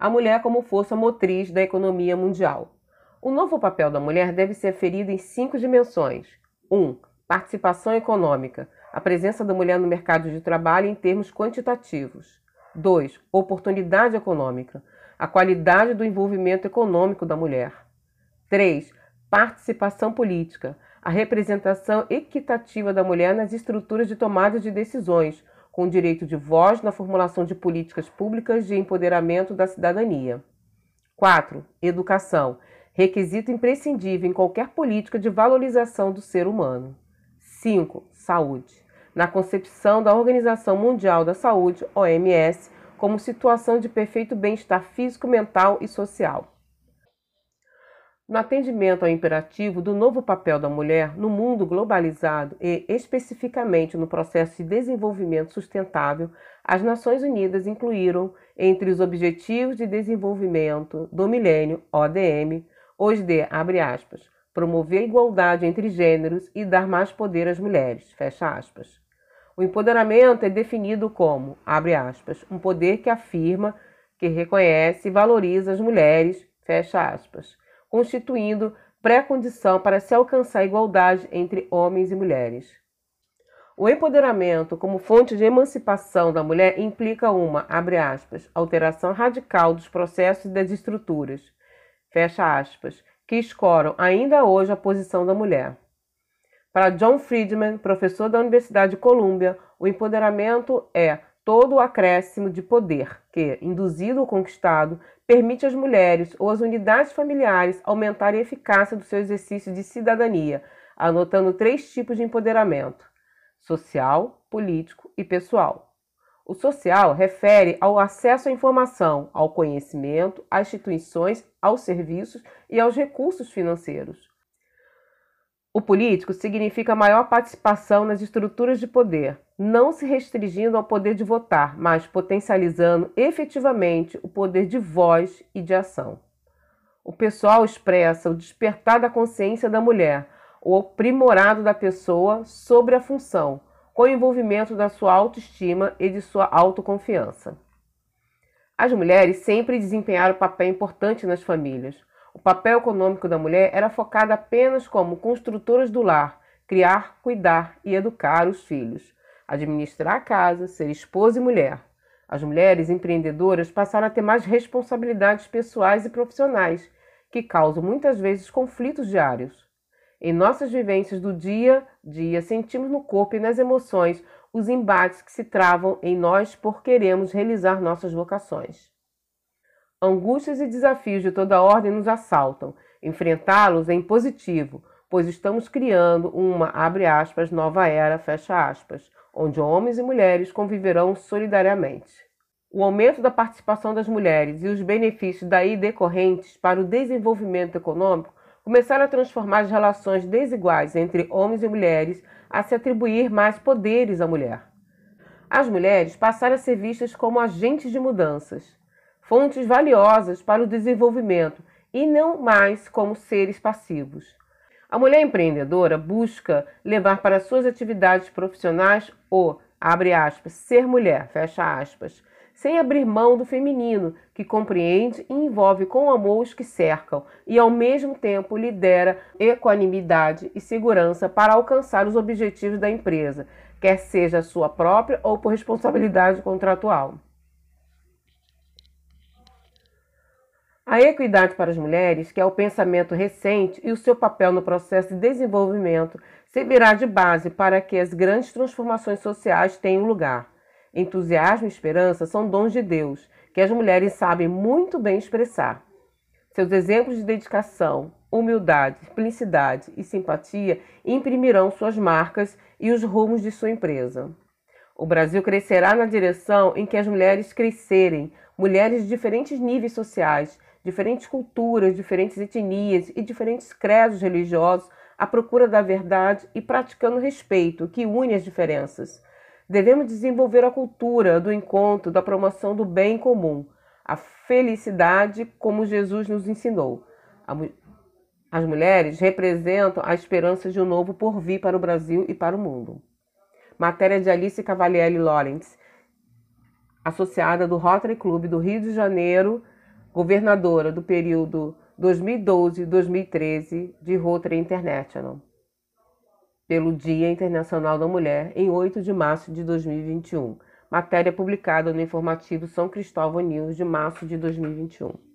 a mulher como força motriz da economia mundial. O novo papel da mulher deve ser aferido em cinco dimensões. 1. Um, participação econômica, a presença da mulher no mercado de trabalho em termos quantitativos. 2. Oportunidade econômica, a qualidade do envolvimento econômico da mulher. 3. Participação política, a representação equitativa da mulher nas estruturas de tomada de decisões, com direito de voz na formulação de políticas públicas de empoderamento da cidadania. 4. Educação, requisito imprescindível em qualquer política de valorização do ser humano. 5. Saúde, na concepção da Organização Mundial da Saúde, OMS, como situação de perfeito bem-estar físico, mental e social no atendimento ao imperativo do novo papel da mulher no mundo globalizado e, especificamente, no processo de desenvolvimento sustentável, as Nações Unidas incluíram, entre os Objetivos de Desenvolvimento do Milênio, ODM, os de, abre aspas, promover a igualdade entre gêneros e dar mais poder às mulheres, fecha aspas. O empoderamento é definido como, abre aspas, um poder que afirma, que reconhece e valoriza as mulheres, fecha aspas, constituindo pré-condição para se alcançar a igualdade entre homens e mulheres. O empoderamento como fonte de emancipação da mulher implica uma, abre aspas, alteração radical dos processos e das estruturas, fecha aspas, que escoram ainda hoje a posição da mulher. Para John Friedman, professor da Universidade de Colômbia, o empoderamento é todo o acréscimo de poder que, induzido ou conquistado, permite às mulheres ou às unidades familiares aumentarem a eficácia do seu exercício de cidadania, anotando três tipos de empoderamento: social, político e pessoal. O social refere ao acesso à informação, ao conhecimento, às instituições, aos serviços e aos recursos financeiros. O político significa maior participação nas estruturas de poder, não se restringindo ao poder de votar, mas potencializando efetivamente o poder de voz e de ação. O pessoal expressa o despertar da consciência da mulher, o aprimorado da pessoa sobre a função, com o envolvimento da sua autoestima e de sua autoconfiança. As mulheres sempre desempenharam papel importante nas famílias, o papel econômico da mulher era focado apenas como construtoras do lar, criar, cuidar e educar os filhos, administrar a casa, ser esposa e mulher. As mulheres empreendedoras passaram a ter mais responsabilidades pessoais e profissionais, que causam muitas vezes conflitos diários. Em nossas vivências do dia a dia, sentimos no corpo e nas emoções os embates que se travam em nós por queremos realizar nossas vocações. Angústias e desafios de toda ordem nos assaltam. Enfrentá-los é impositivo, pois estamos criando uma, abre aspas, nova era, fecha aspas, onde homens e mulheres conviverão solidariamente. O aumento da participação das mulheres e os benefícios daí decorrentes para o desenvolvimento econômico começaram a transformar as relações desiguais entre homens e mulheres a se atribuir mais poderes à mulher. As mulheres passaram a ser vistas como agentes de mudanças fontes valiosas para o desenvolvimento e não mais como seres passivos. A mulher empreendedora busca levar para suas atividades profissionais o, abre aspas, ser mulher, fecha aspas, sem abrir mão do feminino, que compreende e envolve com amor os que cercam e, ao mesmo tempo, lidera equanimidade e segurança para alcançar os objetivos da empresa, quer seja sua própria ou por responsabilidade contratual. A equidade para as mulheres, que é o pensamento recente e o seu papel no processo de desenvolvimento, servirá de base para que as grandes transformações sociais tenham lugar. Entusiasmo e esperança são dons de Deus, que as mulheres sabem muito bem expressar. Seus exemplos de dedicação, humildade, simplicidade e simpatia imprimirão suas marcas e os rumos de sua empresa. O Brasil crescerá na direção em que as mulheres crescerem, mulheres de diferentes níveis sociais, diferentes culturas, diferentes etnias e diferentes credos religiosos à procura da verdade e praticando respeito que une as diferenças. Devemos desenvolver a cultura do encontro, da promoção do bem comum, a felicidade como Jesus nos ensinou. As mulheres representam a esperança de um novo porvir para o Brasil e para o mundo. Matéria de Alice Cavalieri Lawrence, associada do Rotary Club do Rio de Janeiro, governadora do período 2012-2013 de Rotary International, pelo Dia Internacional da Mulher, em 8 de março de 2021. Matéria publicada no informativo São Cristóvão News de março de 2021.